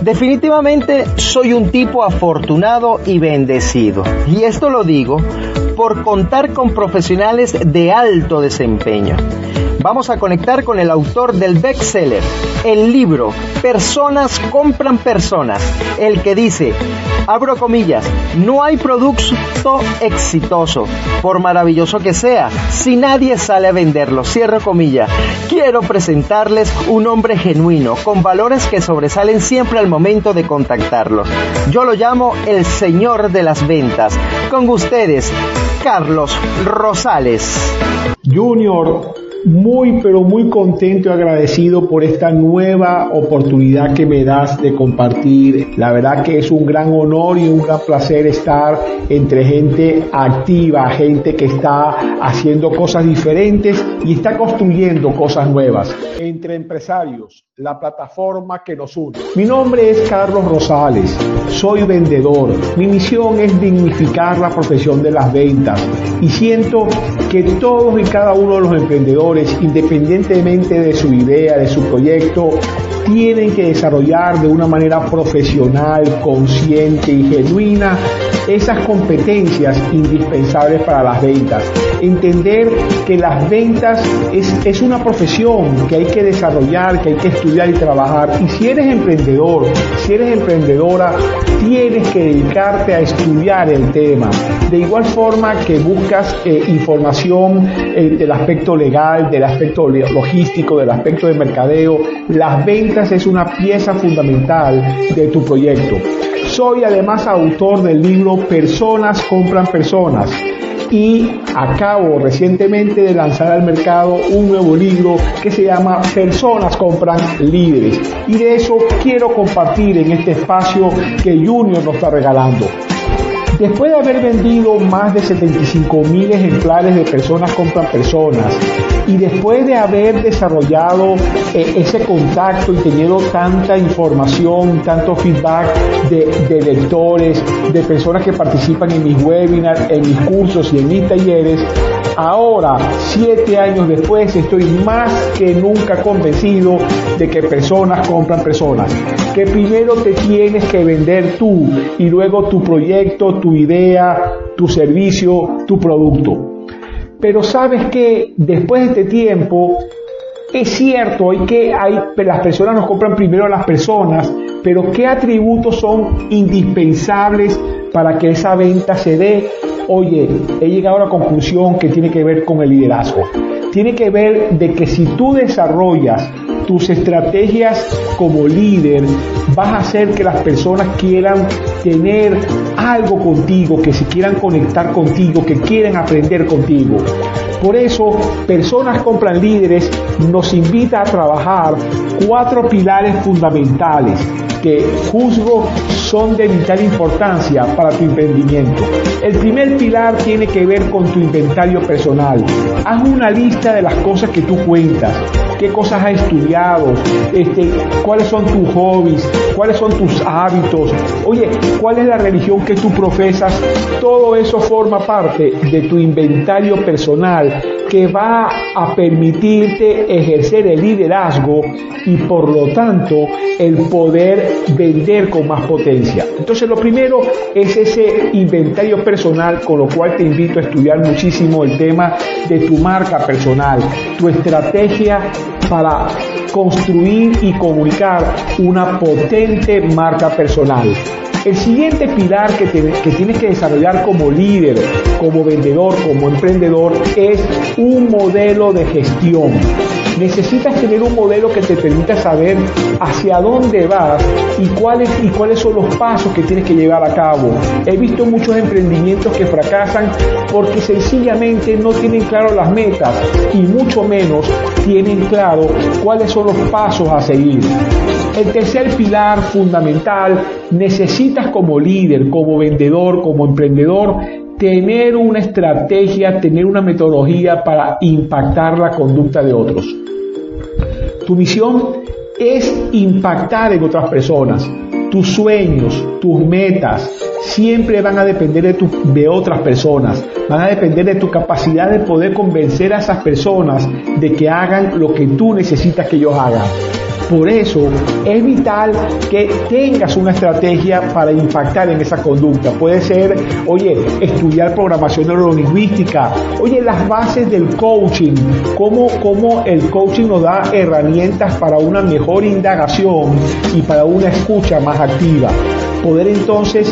Definitivamente soy un tipo afortunado y bendecido. Y esto lo digo por contar con profesionales de alto desempeño. Vamos a conectar con el autor del bestseller, el libro Personas compran personas, el que dice, abro comillas, no hay producto exitoso, por maravilloso que sea, si nadie sale a venderlo, cierro comillas. Quiero presentarles un hombre genuino, con valores que sobresalen siempre al momento de contactarlos. Yo lo llamo el señor de las ventas. Con ustedes, Carlos Rosales. Junior, muy pero muy contento y agradecido por esta nueva oportunidad que me das de compartir. La verdad que es un gran honor y un gran placer estar entre gente activa, gente que está haciendo cosas diferentes y está construyendo cosas nuevas. Entre empresarios, la plataforma que nos une. Mi nombre es Carlos Rosales, soy vendedor. Mi misión es dignificar la profesión de las ventas y siento que todos y cada uno de los emprendedores, independientemente de su idea, de su proyecto, tienen que desarrollar de una manera profesional, consciente y genuina esas competencias indispensables para las ventas. Entender que las ventas es, es una profesión que hay que desarrollar, que hay que estudiar y trabajar. Y si eres emprendedor, si eres emprendedora, tienes que dedicarte a estudiar el tema. De igual forma que buscas eh, información eh, del aspecto legal, del aspecto logístico, del aspecto de mercadeo, las ventas es una pieza fundamental de tu proyecto. Soy además autor del libro Personas compran personas y acabo recientemente de lanzar al mercado un nuevo libro que se llama Personas compran líderes y de eso quiero compartir en este espacio que Junior nos está regalando. Después de haber vendido más de 75 mil ejemplares de Personas compran personas y después de haber desarrollado eh, ese contacto y tenido tanta información, tanto feedback de, lectores, de personas que participan en mis webinars, en mis cursos y en mis talleres, ahora, siete años después, estoy más que nunca convencido de que personas compran personas. Que primero te tienes que vender tú y luego tu proyecto, tu idea, tu servicio, tu producto. Pero sabes que después de este tiempo, es cierto, hay que hay, las personas nos compran primero a las personas, pero ¿qué atributos son indispensables para que esa venta se dé? Oye, he llegado a la conclusión que tiene que ver con el liderazgo. Tiene que ver de que si tú desarrollas tus estrategias como líder, vas a hacer que las personas quieran tener algo contigo, que se quieran conectar contigo, que quieran aprender contigo. Por eso, Personas Compran Líderes nos invita a trabajar cuatro pilares fundamentales que juzgo son de vital importancia para tu emprendimiento. El primer pilar tiene que ver con tu inventario personal. Haz una lista de las cosas que tú cuentas, qué cosas has estudiado, este, cuáles son tus hobbies, cuáles son tus hábitos, oye, cuál es la religión que tú profesas. Todo eso forma parte de tu inventario personal que va a permitirte ejercer el liderazgo y por lo tanto el poder vender con más potencia. Entonces lo primero es ese inventario personal con lo cual te invito a estudiar muchísimo el tema de tu marca personal, tu estrategia para construir y comunicar una potente marca personal. El siguiente pilar que, tienes que desarrollar como líder, como vendedor, como emprendedor, es un modelo de gestión. Necesitas tener un modelo que te permita saber hacia dónde vas y cuáles, y cuáles son los pasos que tienes que llevar a cabo. He visto muchos emprendimientos que fracasan porque sencillamente no tienen claro las metas y mucho menos tienen claro cuáles son los pasos a seguir. El tercer pilar fundamental, necesitas como líder, como vendedor, como emprendedor, tener una estrategia, tener una metodología para impactar la conducta de otros. Tu misión es impactar en otras personas. Tus sueños, tus metas, siempre van a depender de, de otras personas, van a depender de tu capacidad de poder convencer a esas personas de que hagan lo que tú necesitas que ellos hagan. Por eso es vital que tengas una estrategia para impactar en esa conducta. Puede ser, oye, estudiar programación neurolingüística, oye, las bases del coaching, cómo, cómo el coaching nos da herramientas para una mejor indagación y para una escucha más activa. Poder entonces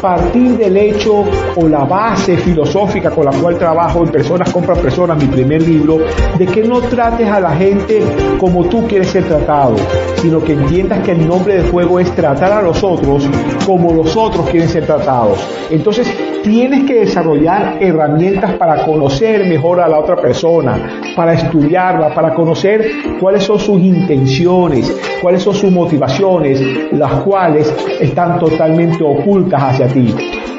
partir del hecho o la base filosófica con la cual trabajo en Personas Compran Personas, mi primer libro, de que no trates a la gente como tú quieres ser tratado, sino que entiendas que el nombre del juego es tratar a los otros como los otros quieren ser tratados. Entonces, tienes que desarrollar herramientas para conocer mejor a la otra persona, para estudiarla, para conocer cuáles son sus intenciones, cuáles son sus motivaciones, las cuales están totalmente ocultas hacia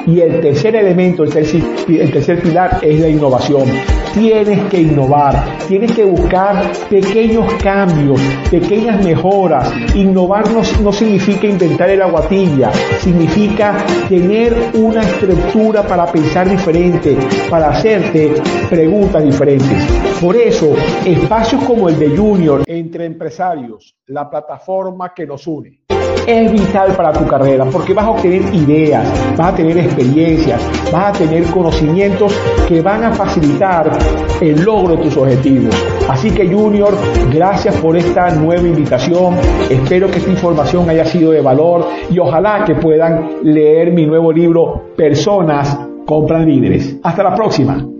Y el tercer elemento, el tercer, pilar es la innovación. Tienes que innovar, tienes que buscar pequeños cambios, pequeñas mejoras. Innovar no, significa inventar el aguatilla, significa tener una estructura para pensar diferente, para hacerte preguntas diferentes. Por eso, espacios como el de Junior entre empresarios, la plataforma que nos une es vital para tu carrera porque vas a obtener ideas, vas a tener experiencias, vas a tener conocimientos que van a facilitar el logro de tus objetivos. Así que Junior, gracias por esta nueva invitación. Espero que esta información haya sido de valor y ojalá que puedan leer mi nuevo libro Personas compran líderes. Hasta la próxima.